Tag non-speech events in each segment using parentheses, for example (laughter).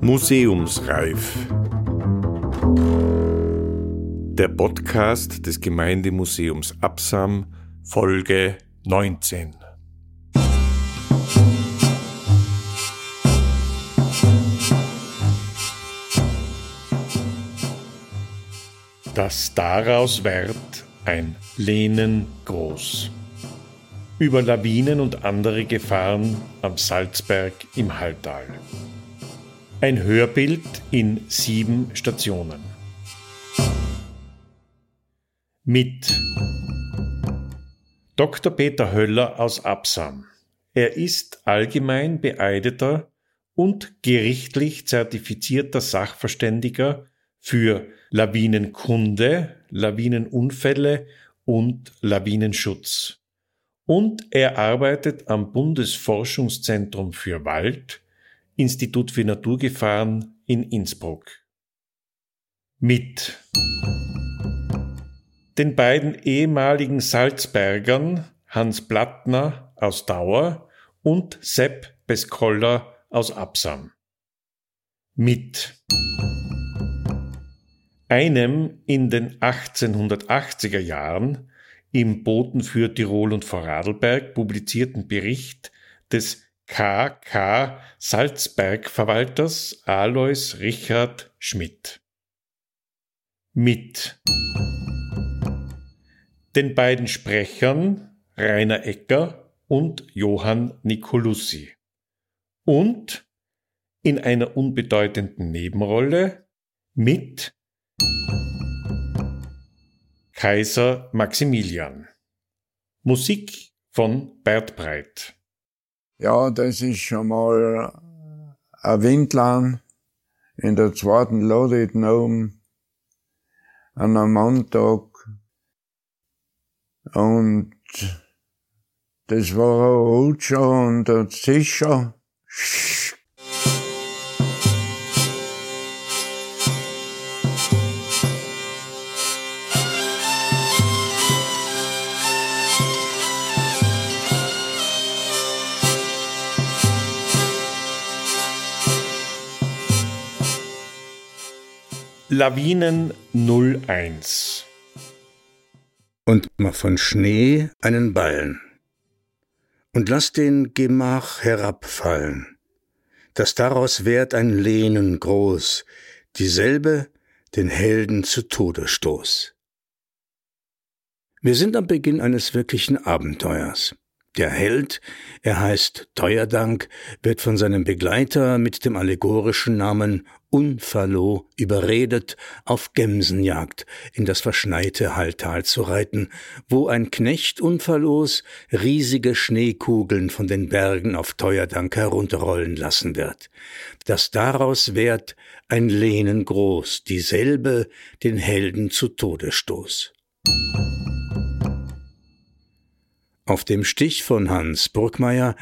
Museumsreif. Der Podcast des Gemeindemuseums Absam, Folge 19. Das daraus wird ein Lehnen groß. Über Lawinen und andere Gefahren am Salzberg im Halltal. Ein Hörbild in sieben Stationen. Mit Dr. Peter Höller aus Absam. Er ist allgemein beeideter und gerichtlich zertifizierter Sachverständiger für Lawinenkunde, Lawinenunfälle und Lawinenschutz. Und er arbeitet am Bundesforschungszentrum für Wald, Institut für Naturgefahren in Innsbruck. Mit den beiden ehemaligen Salzbergern Hans Plattner aus Dauer und Sepp Beskoller aus Absam. Mit einem in den 1880er Jahren im Boten für Tirol und Vorarlberg publizierten Bericht des KK Salzbergverwalters Alois Richard Schmidt. Mit den beiden Sprechern Rainer Ecker und Johann Nicolussi. Und in einer unbedeutenden Nebenrolle mit Kaiser Maximilian. Musik von Bert Breit. Ja, das ist schon mal ein Windland in der zweiten Lodit oben an einem Montag. Und das war auch schon und der Tischer. Lawinen 01 Und von Schnee einen Ballen. Und lass den Gemach herabfallen, dass daraus währt ein Lehnen groß, dieselbe den Helden zu Tode stoß. Wir sind am Beginn eines wirklichen Abenteuers. Der Held, er heißt Teuerdank, wird von seinem Begleiter mit dem allegorischen Namen Unfallo überredet, auf Gemsenjagd in das verschneite Halltal zu reiten, wo ein Knecht Unfallos riesige Schneekugeln von den Bergen auf Teuerdank herunterrollen lassen wird. Das daraus währt ein Lehnen groß, dieselbe den Helden zu Tode stoß. Auf dem Stich von Hans Burgmeier,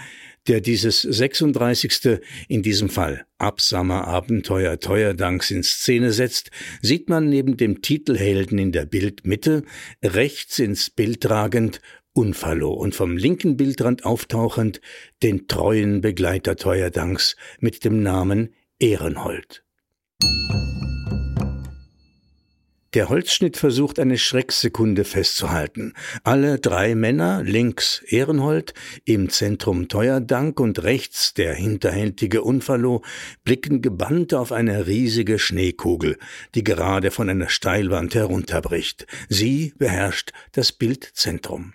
der dieses 36. in diesem Fall Absamer Abenteuer Teuerdanks in Szene setzt, sieht man neben dem Titelhelden in der Bildmitte rechts ins Bild tragend Unfallo und vom linken Bildrand auftauchend den treuen Begleiter Teuerdanks mit dem Namen Ehrenhold. Der Holzschnitt versucht eine Schrecksekunde festzuhalten. Alle drei Männer, links Ehrenhold, im Zentrum Teuerdank und rechts der hinterhältige Unfallo, blicken gebannt auf eine riesige Schneekugel, die gerade von einer Steilwand herunterbricht. Sie beherrscht das Bildzentrum.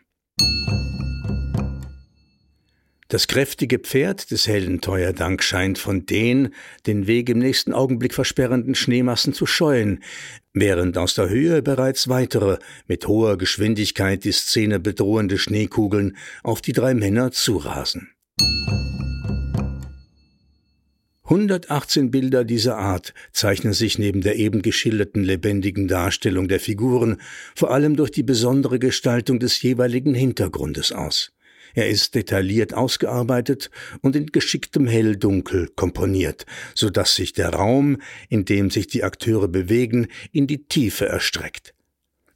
Das kräftige Pferd des hellen Teuerdank scheint von den den Weg im nächsten Augenblick versperrenden Schneemassen zu scheuen, während aus der Höhe bereits weitere, mit hoher Geschwindigkeit die Szene bedrohende Schneekugeln auf die drei Männer zurasen. 118 Bilder dieser Art zeichnen sich neben der eben geschilderten lebendigen Darstellung der Figuren vor allem durch die besondere Gestaltung des jeweiligen Hintergrundes aus. Er ist detailliert ausgearbeitet und in geschicktem Helldunkel komponiert, so dass sich der Raum, in dem sich die Akteure bewegen, in die Tiefe erstreckt.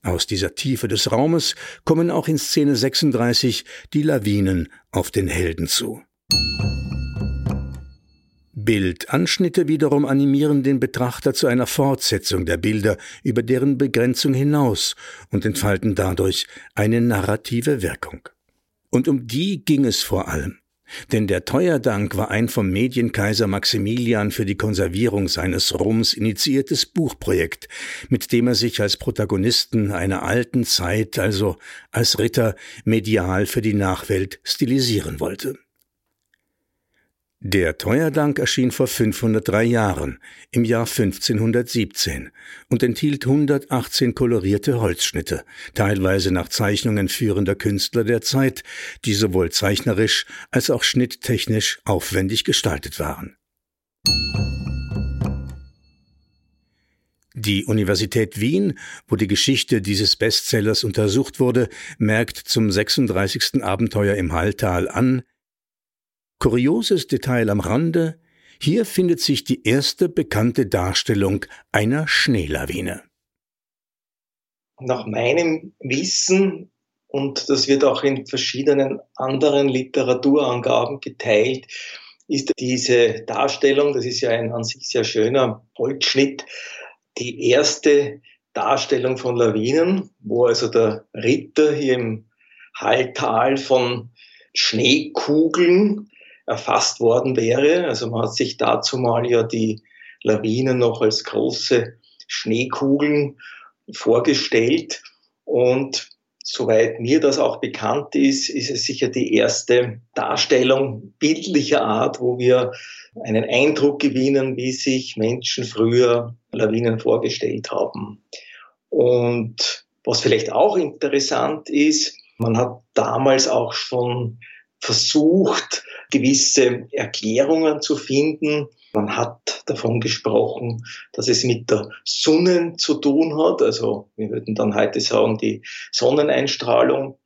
Aus dieser Tiefe des Raumes kommen auch in Szene 36 die Lawinen auf den Helden zu. Bildanschnitte wiederum animieren den Betrachter zu einer Fortsetzung der Bilder über deren Begrenzung hinaus und entfalten dadurch eine narrative Wirkung. Und um die ging es vor allem. Denn der Teuerdank war ein vom Medienkaiser Maximilian für die Konservierung seines Ruhms initiiertes Buchprojekt, mit dem er sich als Protagonisten einer alten Zeit, also als Ritter, medial für die Nachwelt stilisieren wollte. Der Teuerdank erschien vor 503 Jahren, im Jahr 1517, und enthielt 118 kolorierte Holzschnitte, teilweise nach Zeichnungen führender Künstler der Zeit, die sowohl zeichnerisch als auch schnitttechnisch aufwendig gestaltet waren. Die Universität Wien, wo die Geschichte dieses Bestsellers untersucht wurde, merkt zum 36. Abenteuer im Halltal an, Kurioses Detail am Rande, hier findet sich die erste bekannte Darstellung einer Schneelawine. Nach meinem Wissen, und das wird auch in verschiedenen anderen Literaturangaben geteilt, ist diese Darstellung, das ist ja ein an sich sehr schöner Holzschnitt, die erste Darstellung von Lawinen, wo also der Ritter hier im Halltal von Schneekugeln erfasst worden wäre. Also man hat sich dazu mal ja die Lawinen noch als große Schneekugeln vorgestellt. Und soweit mir das auch bekannt ist, ist es sicher die erste Darstellung bildlicher Art, wo wir einen Eindruck gewinnen, wie sich Menschen früher Lawinen vorgestellt haben. Und was vielleicht auch interessant ist, man hat damals auch schon versucht, gewisse Erklärungen zu finden. Man hat davon gesprochen, dass es mit der Sonne zu tun hat. Also wir würden dann heute sagen, die Sonneneinstrahlung.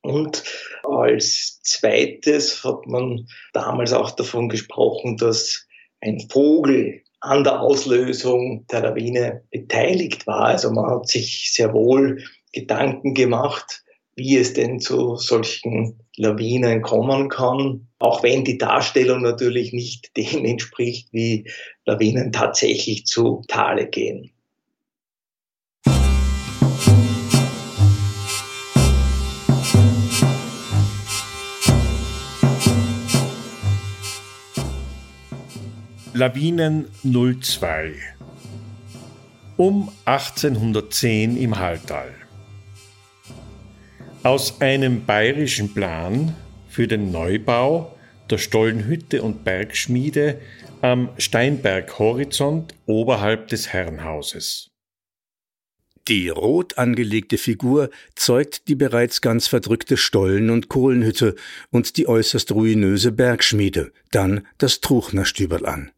Und als zweites hat man damals auch davon gesprochen, dass ein Vogel an der Auslösung der Lawine beteiligt war. Also man hat sich sehr wohl Gedanken gemacht, wie es denn zu solchen Lawinen kommen kann, auch wenn die Darstellung natürlich nicht (laughs) dem entspricht, wie Lawinen tatsächlich zu Tale gehen. Lawinen 02 um 1810 im Halltal. Aus einem bayerischen Plan für den Neubau der Stollenhütte und Bergschmiede am Steinberghorizont oberhalb des Herrenhauses. Die rot angelegte Figur zeugt die bereits ganz verdrückte Stollen- und Kohlenhütte und die äußerst ruinöse Bergschmiede, dann das Truchnerstüberl an.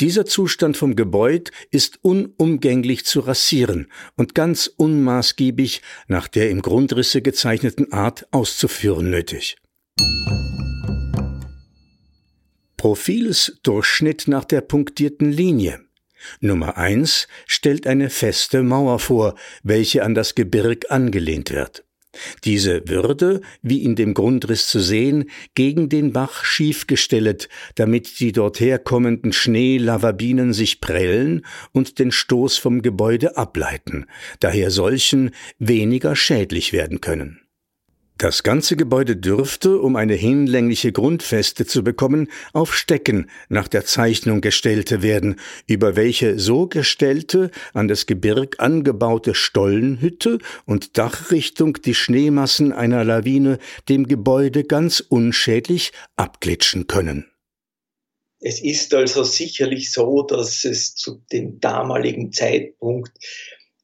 Dieser Zustand vom Gebäude ist unumgänglich zu rasieren und ganz unmaßgiebig nach der im Grundrisse gezeichneten Art auszuführen nötig. Profilsdurchschnitt nach der punktierten Linie. Nummer eins stellt eine feste Mauer vor, welche an das Gebirg angelehnt wird. Diese würde, wie in dem Grundriss zu sehen, gegen den Bach schiefgestellt, damit die dorther kommenden Schneelavabinen sich prellen und den Stoß vom Gebäude ableiten, daher solchen weniger schädlich werden können. Das ganze Gebäude dürfte, um eine hinlängliche Grundfeste zu bekommen, auf Stecken nach der Zeichnung gestellte werden, über welche so gestellte, an das Gebirg angebaute Stollenhütte und Dachrichtung die Schneemassen einer Lawine dem Gebäude ganz unschädlich abglitschen können. Es ist also sicherlich so, dass es zu dem damaligen Zeitpunkt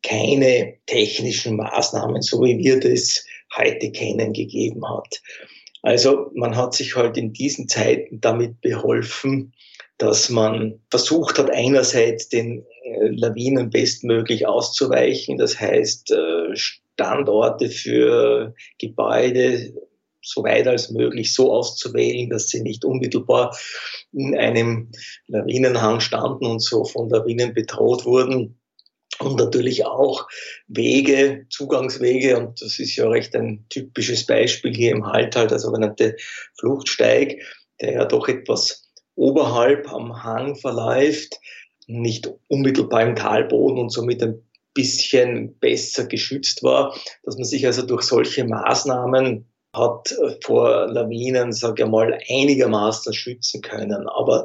keine technischen Maßnahmen, so wie wir das heute kennen, gegeben hat. Also man hat sich halt in diesen Zeiten damit beholfen, dass man versucht hat, einerseits den äh, Lawinen bestmöglich auszuweichen, das heißt äh, Standorte für Gebäude so weit als möglich so auszuwählen, dass sie nicht unmittelbar in einem Lawinenhang standen und so von Lawinen bedroht wurden. Und natürlich auch Wege, Zugangswege, und das ist ja recht ein typisches Beispiel hier im Halltal, der sogenannte Fluchtsteig, der ja doch etwas oberhalb am Hang verläuft, nicht unmittelbar im Talboden und somit ein bisschen besser geschützt war, dass man sich also durch solche Maßnahmen hat vor Lawinen, sage ich mal, einigermaßen schützen können. Aber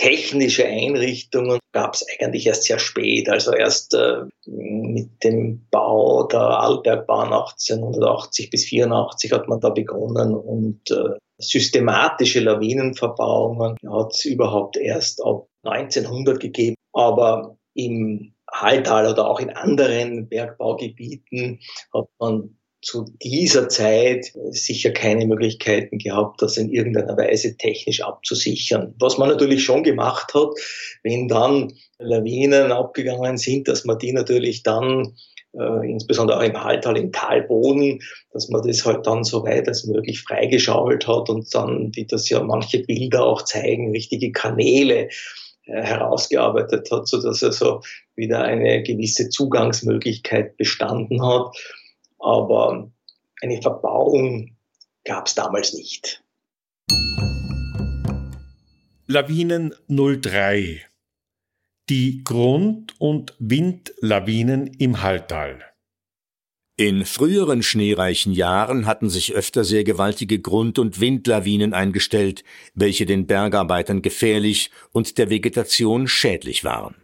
technische Einrichtungen gab es eigentlich erst sehr spät, also erst äh, mit dem Bau der Arlbergbahn 1880 bis 84 hat man da begonnen und äh, systematische Lawinenverbauungen hat es überhaupt erst ab 1900 gegeben. Aber im Halltal oder auch in anderen Bergbaugebieten hat man zu dieser Zeit sicher keine Möglichkeiten gehabt, das in irgendeiner Weise technisch abzusichern. Was man natürlich schon gemacht hat, wenn dann Lawinen abgegangen sind, dass man die natürlich dann äh, insbesondere auch im Halltal, im Talboden, dass man das halt dann so weit als möglich freigeschaufelt hat und dann, wie das ja manche Bilder auch zeigen, richtige Kanäle äh, herausgearbeitet hat, so dass also wieder eine gewisse Zugangsmöglichkeit bestanden hat. Aber eine Verbauung gab es damals nicht. Lawinen 03 die Grund- und Windlawinen im Halltal. In früheren schneereichen Jahren hatten sich öfter sehr gewaltige Grund- und Windlawinen eingestellt, welche den Bergarbeitern gefährlich und der Vegetation schädlich waren.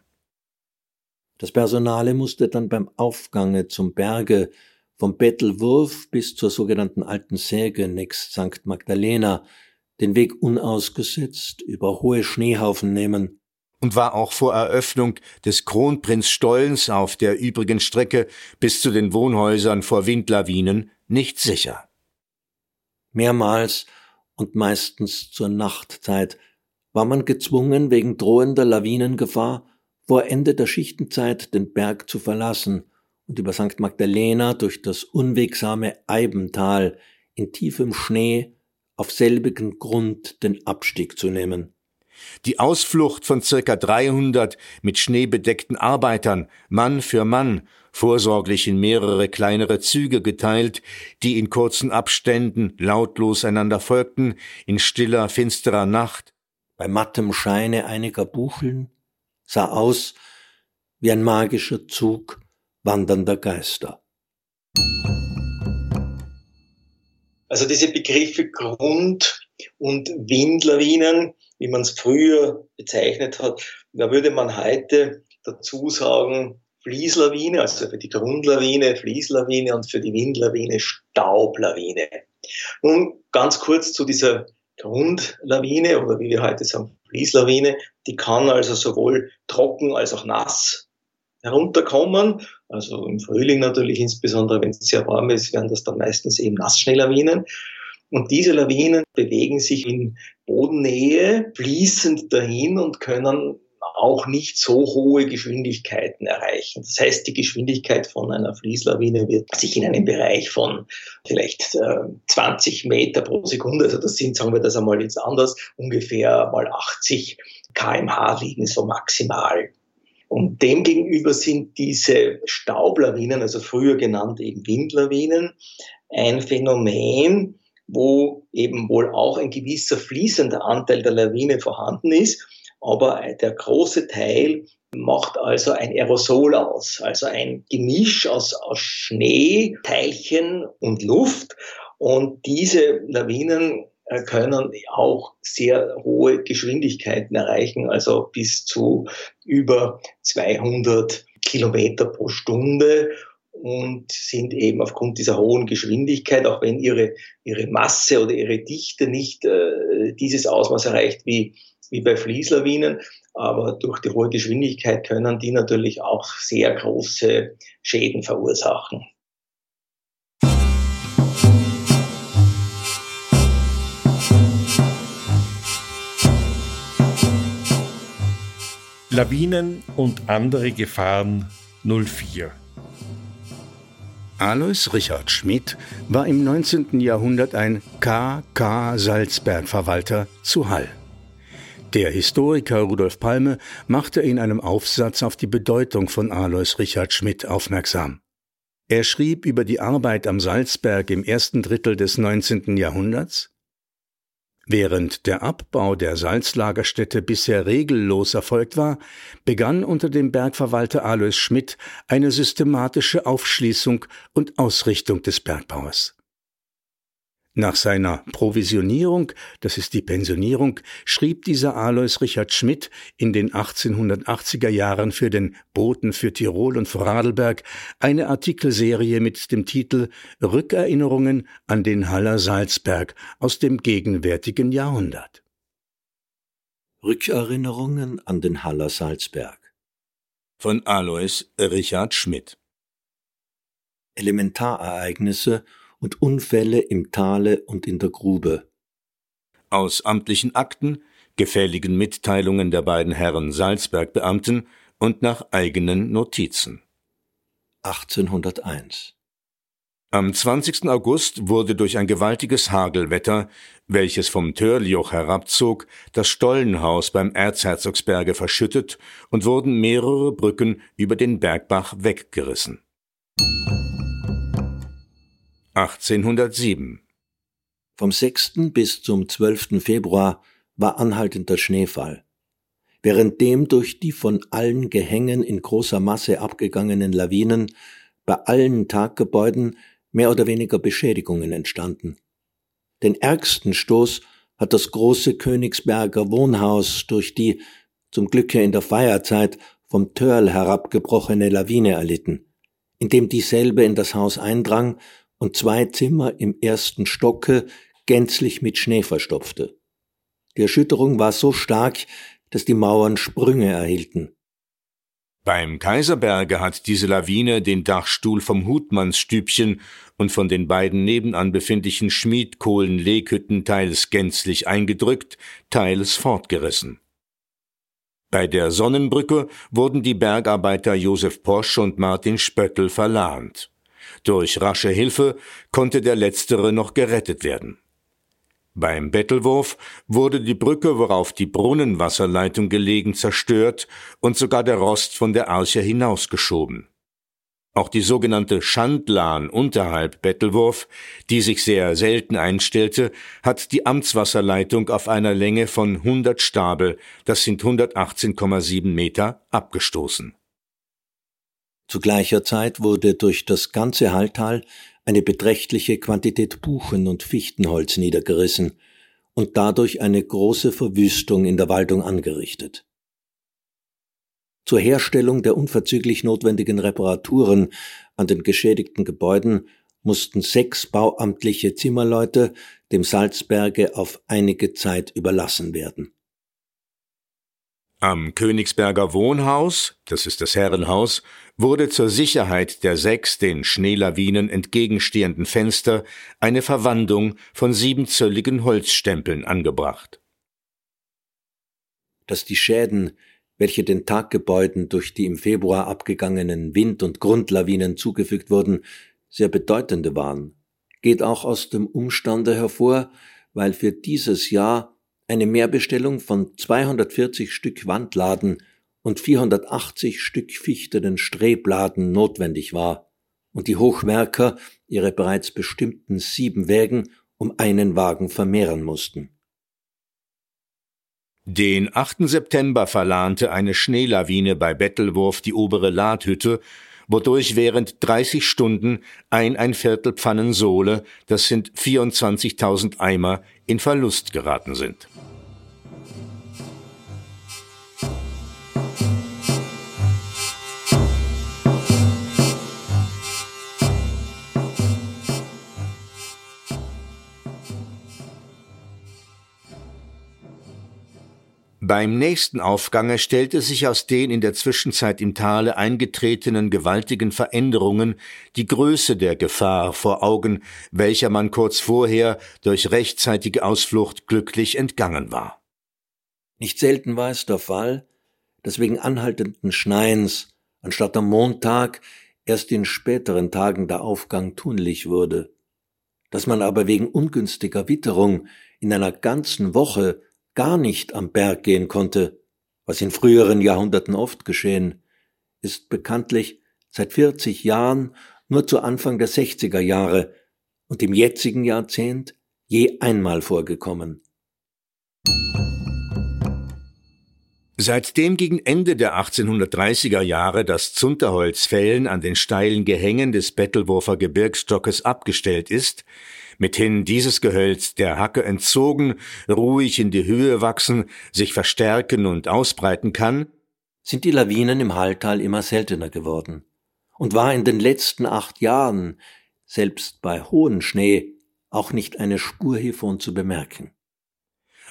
Das Personale musste dann beim Aufgange zum Berge vom Bettelwurf bis zur sogenannten Alten Säge nächst St. Magdalena den Weg unausgesetzt über hohe Schneehaufen nehmen, und war auch vor Eröffnung des Kronprinzstollens auf der übrigen Strecke bis zu den Wohnhäusern vor Windlawinen nicht sicher. Mehrmals und meistens zur Nachtzeit war man gezwungen, wegen drohender Lawinengefahr vor Ende der Schichtenzeit den Berg zu verlassen und über St. Magdalena durch das unwegsame Eibental in tiefem Schnee auf selbigen Grund den Abstieg zu nehmen. Die Ausflucht von circa 300 mit schneebedeckten Arbeitern, Mann für Mann, vorsorglich in mehrere kleinere Züge geteilt, die in kurzen Abständen lautlos einander folgten, in stiller, finsterer Nacht. Bei mattem Scheine einiger Bucheln sah aus wie ein magischer Zug wandernder Geister. Also diese Begriffe Grund- und Windlawinen, wie man es früher bezeichnet hat, da würde man heute dazu sagen, Fließlawine, also für die Grundlawine Fließlawine und für die Windlawine Staublawine. Nun ganz kurz zu dieser Grundlawine oder wie wir heute sagen Fließlawine, die kann also sowohl trocken als auch nass herunterkommen. Also im Frühling natürlich, insbesondere wenn es sehr warm ist, werden das dann meistens eben Nassschneelawinen. Und diese Lawinen bewegen sich in Bodennähe fließend dahin und können auch nicht so hohe Geschwindigkeiten erreichen. Das heißt, die Geschwindigkeit von einer Fließlawine wird sich in einem Bereich von vielleicht äh, 20 Meter pro Sekunde, also das sind, sagen wir das einmal jetzt anders, ungefähr mal 80 kmh liegen so maximal. Und demgegenüber sind diese Staublawinen, also früher genannt eben Windlawinen, ein Phänomen, wo eben wohl auch ein gewisser fließender Anteil der Lawine vorhanden ist. Aber der große Teil macht also ein Aerosol aus, also ein Gemisch aus, aus Schnee, Teilchen und Luft. Und diese Lawinen können auch sehr hohe Geschwindigkeiten erreichen, also bis zu über 200 Kilometer pro Stunde und sind eben aufgrund dieser hohen Geschwindigkeit, auch wenn ihre, ihre Masse oder ihre Dichte nicht äh, dieses Ausmaß erreicht wie, wie bei Fließlawinen, aber durch die hohe Geschwindigkeit können die natürlich auch sehr große Schäden verursachen. Lawinen und andere Gefahren 04 Alois Richard Schmidt war im 19. Jahrhundert ein K.K. Salzberg-Verwalter zu Hall. Der Historiker Rudolf Palme machte in einem Aufsatz auf die Bedeutung von Alois Richard Schmidt aufmerksam. Er schrieb über die Arbeit am Salzberg im ersten Drittel des 19. Jahrhunderts Während der Abbau der Salzlagerstätte bisher regellos erfolgt war, begann unter dem Bergverwalter Alois Schmidt eine systematische Aufschließung und Ausrichtung des Bergbauers. Nach seiner Provisionierung, das ist die Pensionierung, schrieb dieser Alois Richard Schmidt in den 1880er Jahren für den Boten für Tirol und Vorarlberg eine Artikelserie mit dem Titel Rückerinnerungen an den Haller Salzberg aus dem gegenwärtigen Jahrhundert. Rückerinnerungen an den Haller Salzberg von Alois Richard Schmidt Elementarereignisse und Unfälle im Tale und in der Grube. Aus amtlichen Akten, gefälligen Mitteilungen der beiden Herren Salzbergbeamten und nach eigenen Notizen. 1801 am 20. August wurde durch ein gewaltiges Hagelwetter, welches vom Törljoch herabzog, das Stollenhaus beim Erzherzogsberge verschüttet und wurden mehrere Brücken über den Bergbach weggerissen. 1807 Vom 6. bis zum 12. Februar war anhaltender Schneefall. Währenddem durch die von allen Gehängen in großer Masse abgegangenen Lawinen bei allen Taggebäuden mehr oder weniger Beschädigungen entstanden. Den ärgsten Stoß hat das große Königsberger Wohnhaus durch die, zum Glücke in der Feierzeit, vom Törl herabgebrochene Lawine erlitten, indem dieselbe in das Haus eindrang und zwei Zimmer im ersten Stocke gänzlich mit Schnee verstopfte. Die Erschütterung war so stark, dass die Mauern Sprünge erhielten. Beim Kaiserberge hat diese Lawine den Dachstuhl vom Hutmannsstübchen und von den beiden nebenan befindlichen Schmiedkohlen-Leghütten teils gänzlich eingedrückt, teils fortgerissen. Bei der Sonnenbrücke wurden die Bergarbeiter Josef Posch und Martin Spöttl verlahnt. Durch rasche Hilfe konnte der letztere noch gerettet werden. Beim Bettelwurf wurde die Brücke, worauf die Brunnenwasserleitung gelegen, zerstört und sogar der Rost von der Arche hinausgeschoben. Auch die sogenannte Schandlahn unterhalb Bettelwurf, die sich sehr selten einstellte, hat die Amtswasserleitung auf einer Länge von 100 Stabel, das sind 118,7 Meter, abgestoßen. Zu gleicher Zeit wurde durch das ganze Halltal eine beträchtliche Quantität Buchen- und Fichtenholz niedergerissen und dadurch eine große Verwüstung in der Waldung angerichtet. Zur Herstellung der unverzüglich notwendigen Reparaturen an den geschädigten Gebäuden mussten sechs bauamtliche Zimmerleute dem Salzberge auf einige Zeit überlassen werden. Am Königsberger Wohnhaus, das ist das Herrenhaus, wurde zur Sicherheit der sechs den Schneelawinen entgegenstehenden Fenster eine Verwandung von siebenzölligen Holzstempeln angebracht. Dass die Schäden, welche den Taggebäuden durch die im Februar abgegangenen Wind- und Grundlawinen zugefügt wurden, sehr bedeutende waren, geht auch aus dem Umstande hervor, weil für dieses Jahr eine Mehrbestellung von 240 Stück Wandladen und 480 Stück fichtenen Strebladen notwendig war und die Hochwerker ihre bereits bestimmten sieben Wägen um einen Wagen vermehren mussten. Den 8. September verlahnte eine Schneelawine bei Bettelwurf die obere Ladhütte, wodurch während 30 Stunden ein ein Viertel Pfannen Sohle, das sind 24.000 Eimer, in Verlust geraten sind. Beim nächsten Aufgange stellte sich aus den in der Zwischenzeit im Tale eingetretenen gewaltigen Veränderungen die Größe der Gefahr vor Augen, welcher man kurz vorher durch rechtzeitige Ausflucht glücklich entgangen war. Nicht selten war es der Fall, dass wegen anhaltenden Schneins anstatt am Montag erst in späteren Tagen der Aufgang tunlich wurde, dass man aber wegen ungünstiger Witterung in einer ganzen Woche gar nicht am Berg gehen konnte, was in früheren Jahrhunderten oft geschehen, ist bekanntlich seit 40 Jahren nur zu Anfang der 60er Jahre und im jetzigen Jahrzehnt je einmal vorgekommen. Seitdem gegen Ende der 1830er Jahre das Zunterholzfällen an den steilen Gehängen des Bettelwurfer Gebirgsstockes abgestellt ist, mithin dieses Gehölz der Hacke entzogen, ruhig in die Höhe wachsen, sich verstärken und ausbreiten kann, sind die Lawinen im Halltal immer seltener geworden und war in den letzten acht Jahren, selbst bei hohem Schnee, auch nicht eine Spur hiervon zu bemerken.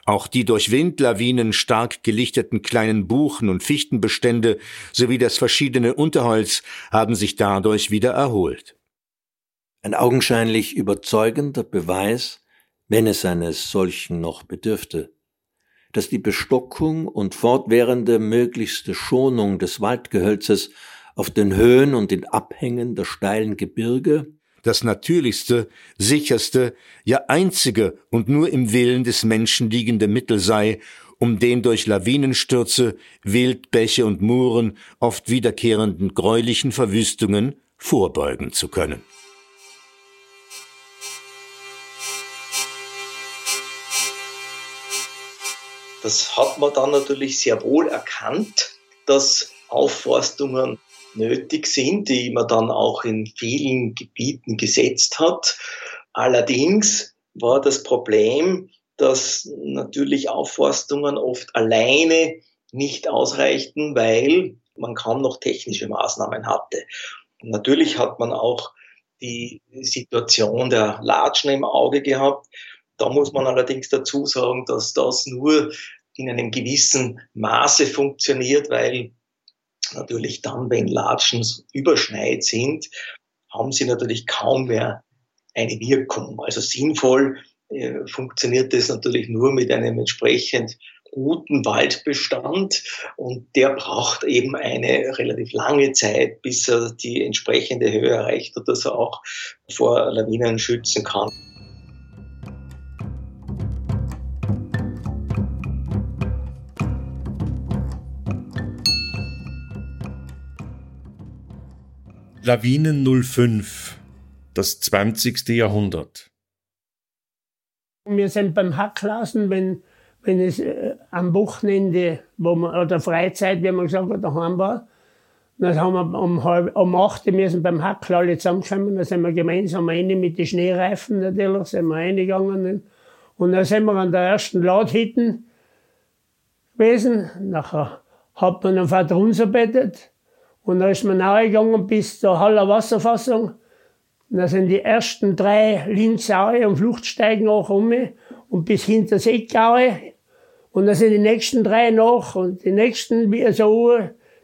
Auch die durch Windlawinen stark gelichteten kleinen Buchen- und Fichtenbestände sowie das verschiedene Unterholz haben sich dadurch wieder erholt. Ein augenscheinlich überzeugender Beweis, wenn es eines solchen noch bedürfte, dass die Bestockung und fortwährende möglichste Schonung des Waldgehölzes auf den Höhen und den Abhängen der steilen Gebirge das natürlichste, sicherste, ja einzige und nur im Willen des Menschen liegende Mittel sei, um den durch Lawinenstürze, Wildbäche und Muren oft wiederkehrenden gräulichen Verwüstungen vorbeugen zu können. Das hat man dann natürlich sehr wohl erkannt, dass Aufforstungen nötig sind, die man dann auch in vielen Gebieten gesetzt hat. Allerdings war das Problem, dass natürlich Aufforstungen oft alleine nicht ausreichten, weil man kaum noch technische Maßnahmen hatte. natürlich hat man auch die Situation der Latschen im Auge gehabt. Da muss man allerdings dazu sagen, dass das nur in einem gewissen Maße funktioniert, weil natürlich dann, wenn Latschen überschneit sind, haben sie natürlich kaum mehr eine Wirkung. Also sinnvoll äh, funktioniert das natürlich nur mit einem entsprechend guten Waldbestand und der braucht eben eine relativ lange Zeit, bis er die entsprechende Höhe erreicht und dass er auch vor Lawinen schützen kann. Lawinen 05, das 20. Jahrhundert. Wir sind beim Hacklassen, wenn, wenn es äh, am Wochenende wo man, oder Freizeit, wie man gesagt hat, daheim war. Dann haben wir um, halb, um acht müssen beim Hackl alle zusammenkommen. Dann sind wir gemeinsam rein mit den Schneereifen natürlich, sind wir reingegangen. Und dann sind wir an der ersten Laudhütten gewesen. Nachher hat man einen Vater unser bettet. Und da ist man nachgegangen bis zur Haller Wasserfassung. Und da sind die ersten drei Linzaue und Fluchtsteigen auch um und bis hinter Seegaue. Und da sind die nächsten drei noch und die nächsten wie so,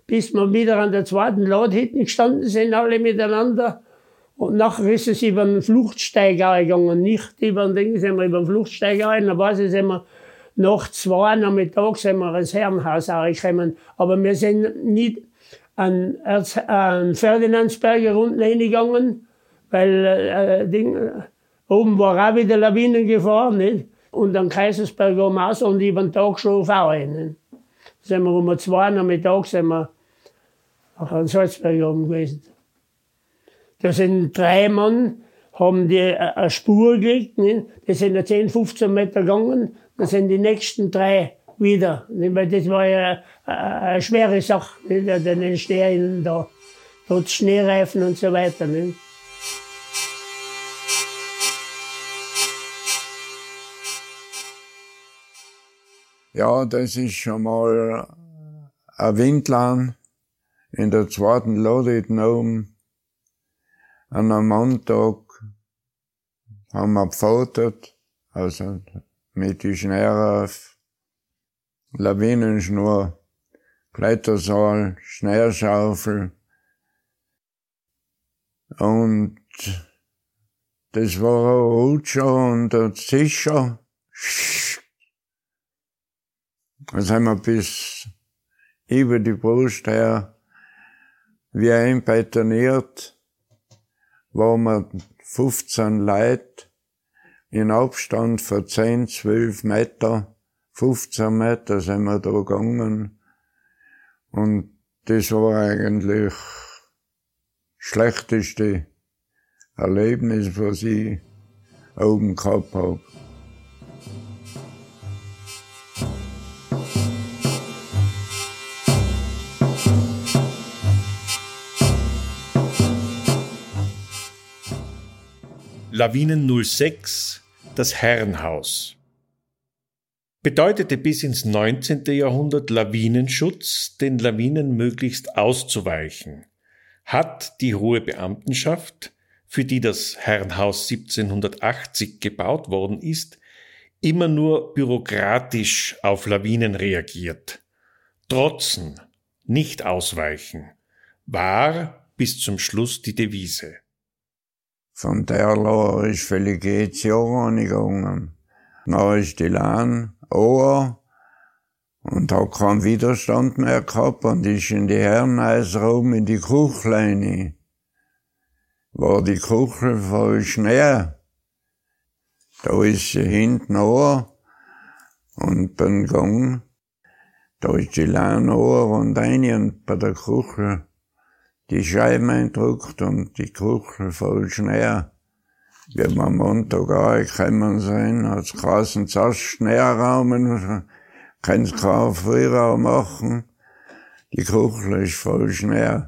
bis wir wieder an der zweiten Ladhütte gestanden sind, alle miteinander. Und nachher ist es über den Fluchtsteiger gegangen, nicht über den Ding, sind wir über den Fluchtsteiger rein. Da weiß ich, sind wir nach zwei Nachmittags sind wir ins Herrenhaus gekommen. Aber wir sind nicht an, an Ferdinandsberger unten reingegangen, weil äh, Ding, oben war auch wieder Lawinengefahr, nicht? Und an Kaisersberg oben aus und über den Tag schon auf rein. Sind wir um zwei Nachmittag sind wir Salzberg oben gewesen. Da sind drei Mann, haben die äh, eine Spur gelegt, nicht? die sind ja 10, 15 Meter gegangen, dann sind die nächsten drei wieder. Das war ja eine schwere Sache, nicht? den Schnee da, trotz Schneereifen und so weiter. Nicht? Ja, das ist schon mal ein Windland in der zweiten Lodit oben. An einem Montag haben wir gefotert, also mit den Schneerauf Lawinenschnur, Klettersaal, Schneerschaufel. Und das war ein Rutscher und ein Zischer. Dann sind wir bis über die Brust her wie einbetoniert, wo wir 15 Leute in Abstand von 10, 12 Meter 15 Meter sind wir da gegangen. Und das war eigentlich das schlechteste Erlebnis, was ich oben gehabt habe. Lawinen 06, das Herrenhaus. Bedeutete bis ins 19. Jahrhundert Lawinenschutz, den Lawinen möglichst auszuweichen. Hat die hohe Beamtenschaft, für die das Herrenhaus 1780 gebaut worden ist, immer nur bürokratisch auf Lawinen reagiert. Trotzen, nicht ausweichen, war bis zum Schluss die Devise. Von der Lohr ist völlig. Dann ist die Lahn Ohr und hat keinen Widerstand mehr gehabt und ist in die Herrenhäuser oben in die Kuchleine. War die Kuchel voll Schnee. Da ist sie hinten an und beim Gang, da ist die Lahn und rein und bei der Kuchel die Scheiben eindruckt und die Kuchel voll Schnee. Wie wir am Montag angekommen sind, hat's geheißen, zuerst Schneeraum, kannst keinen Freiraum machen. Die Kuchel ist voll Schnee.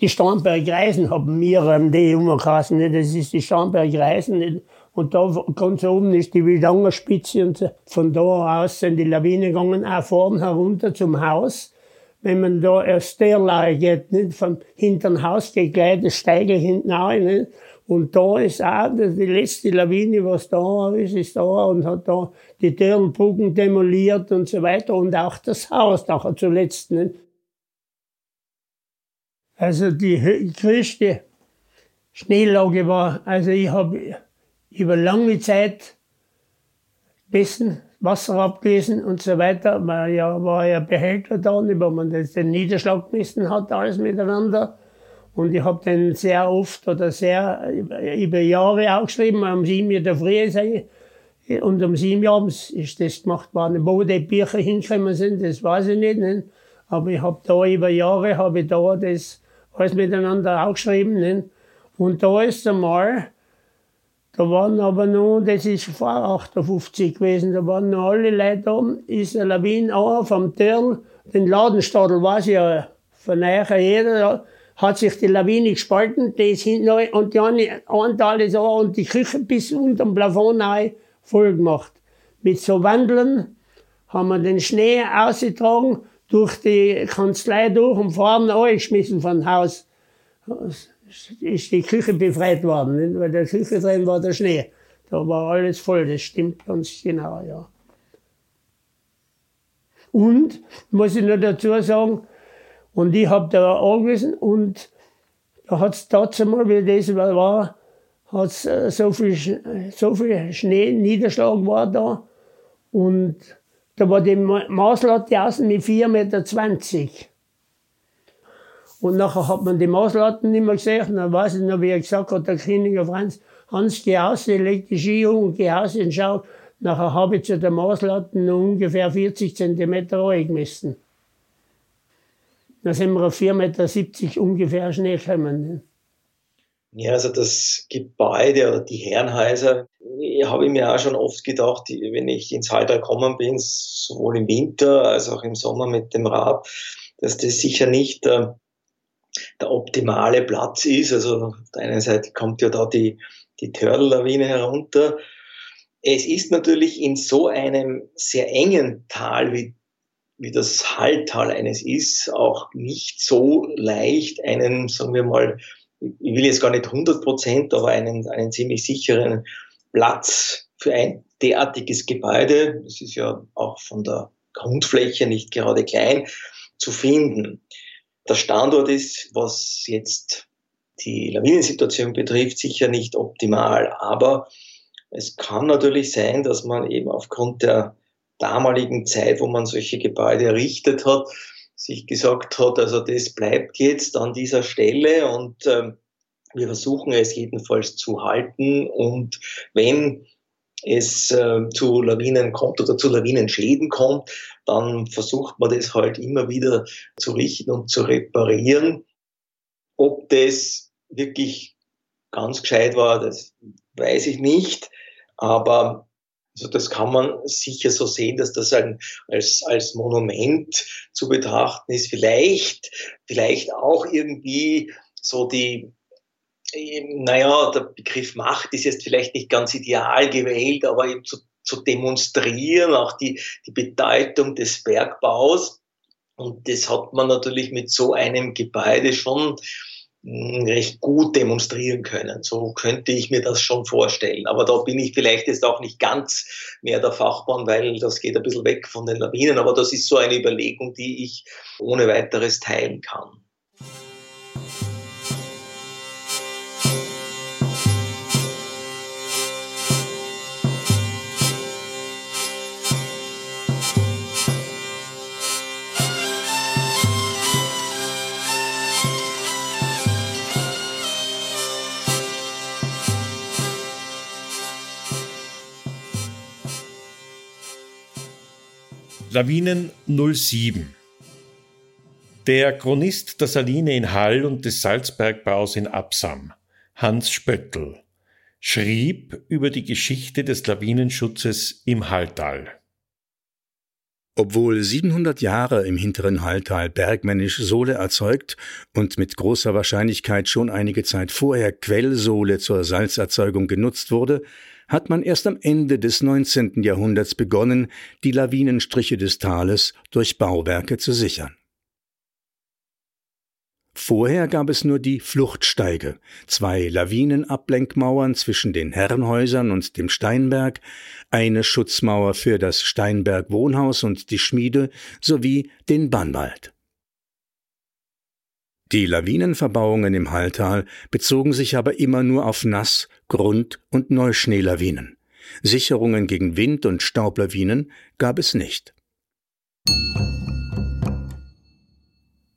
Die Starnberg-Reisen haben mir ähm, die umgeheißen, das ist die Starnberg-Reisen. Und da ganz oben ist die Wildangerspitze und von da aus sind die Lawinen gegangen, auch vorn herunter zum Haus wenn man da eine Stairline geht, nicht? Von hinterm Haus geht gleich das Steigel hinten rein, nicht? Und da ist auch die letzte Lawine, was da ist, ist da und hat da die Dirnbrücken demoliert und so weiter und auch das Haus nachher zuletzt, nicht? Also die größte Schneelage war, also ich habe über lange Zeit besten Wasser abgelesen und so weiter. Weil ja, war ja Behälter da, wo man das, den Niederschlag gemessen hat, alles miteinander. Und ich habe den sehr oft oder sehr über Jahre aufgeschrieben. Um sieben Uhr der Früh sei und um sieben Uhr abends ist das gemacht worden. Wo die Bücher hingekommen sind, das weiß ich nicht. nicht? Aber ich habe da über Jahre habe ich da das alles miteinander aufgeschrieben. Nicht? Und da ist einmal da waren aber noch, das ist vor 58 gewesen, da waren noch alle Leute da, ist eine Lawine auch vom Türl, den Ladenstadel weiß ja von euch jeder, hat sich die Lawine gespalten, die ist hinten und die eine Anteil ist auch und die Küche bis unterm Plafond rein voll gemacht. Mit so Wandeln haben wir den Schnee ausgetragen, durch die Kanzlei durch und vorne angeschmissen von Haus ist die Küche befreit worden, nicht? weil der Küche drin war der Schnee. Da war alles voll, das stimmt ganz genau, ja. Und, muss ich noch dazu sagen, und ich habe da angewiesen und da hat es dazu mal, wie das war, hat es äh, so viel, so viel Schnee, Niederschlag war da und da war die Maßlatte außen mit 4,20 Meter. Und nachher hat man die Maßlatten nicht mehr gesehen. dann weiß ich noch, wie er gesagt hat, der Königer Franz, Hans, geh aus, ich leg die Ski um und geh aus und schau. Nachher habe ich zu der Maßlatten ungefähr 40 Zentimeter gemessen. Dann sind wir auf 4,70 Meter ungefähr Schnee gekommen. Ja, also das Gebäude oder die Herrenhäuser, habe ich mir auch schon oft gedacht, wenn ich ins Halter gekommen bin, sowohl im Winter als auch im Sommer mit dem Rad, dass das sicher nicht äh, der optimale Platz ist. Also auf der einen Seite kommt ja da die, die Törl-Lawine herunter. Es ist natürlich in so einem sehr engen Tal wie, wie das Halltal eines ist, auch nicht so leicht einen, sagen wir mal, ich will jetzt gar nicht 100 Prozent, aber einen, einen ziemlich sicheren Platz für ein derartiges Gebäude, das ist ja auch von der Grundfläche nicht gerade klein, zu finden. Der Standort ist, was jetzt die Lawinensituation betrifft, sicher nicht optimal, aber es kann natürlich sein, dass man eben aufgrund der damaligen Zeit, wo man solche Gebäude errichtet hat, sich gesagt hat, also das bleibt jetzt an dieser Stelle und äh, wir versuchen es jedenfalls zu halten und wenn es äh, zu Lawinen kommt oder zu Lawinenschäden kommt, dann versucht man das halt immer wieder zu richten und zu reparieren. Ob das wirklich ganz gescheit war, das weiß ich nicht. Aber also das kann man sicher so sehen, dass das ein, als, als Monument zu betrachten ist. Vielleicht, vielleicht auch irgendwie so die, naja, der Begriff Macht ist jetzt vielleicht nicht ganz ideal gewählt, aber eben zu, zu demonstrieren, auch die, die Bedeutung des Bergbaus. Und das hat man natürlich mit so einem Gebäude schon recht gut demonstrieren können. So könnte ich mir das schon vorstellen. Aber da bin ich vielleicht jetzt auch nicht ganz mehr der Fachmann, weil das geht ein bisschen weg von den Lawinen. Aber das ist so eine Überlegung, die ich ohne weiteres teilen kann. Lawinen 07 Der Chronist der Saline in Hall und des Salzbergbaus in Absam, Hans Spöttl, schrieb über die Geschichte des Lawinenschutzes im Halltal. Obwohl 700 Jahre im hinteren Halltal bergmännisch Sohle erzeugt und mit großer Wahrscheinlichkeit schon einige Zeit vorher Quellsohle zur Salzerzeugung genutzt wurde, hat man erst am Ende des 19. Jahrhunderts begonnen, die Lawinenstriche des Tales durch Bauwerke zu sichern. Vorher gab es nur die Fluchtsteige, zwei Lawinenablenkmauern zwischen den Herrenhäusern und dem Steinberg, eine Schutzmauer für das Steinberg Wohnhaus und die Schmiede sowie den Bannwald. Die Lawinenverbauungen im Halltal bezogen sich aber immer nur auf Nass-, Grund- und Neuschneelawinen. Sicherungen gegen Wind- und Staublawinen gab es nicht.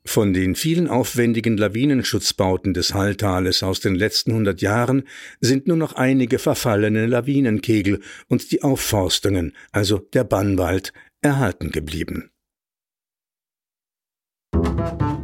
Von den vielen aufwendigen Lawinenschutzbauten des Halltales aus den letzten hundert Jahren sind nur noch einige verfallene Lawinenkegel und die Aufforstungen, also der Bannwald, erhalten geblieben. Musik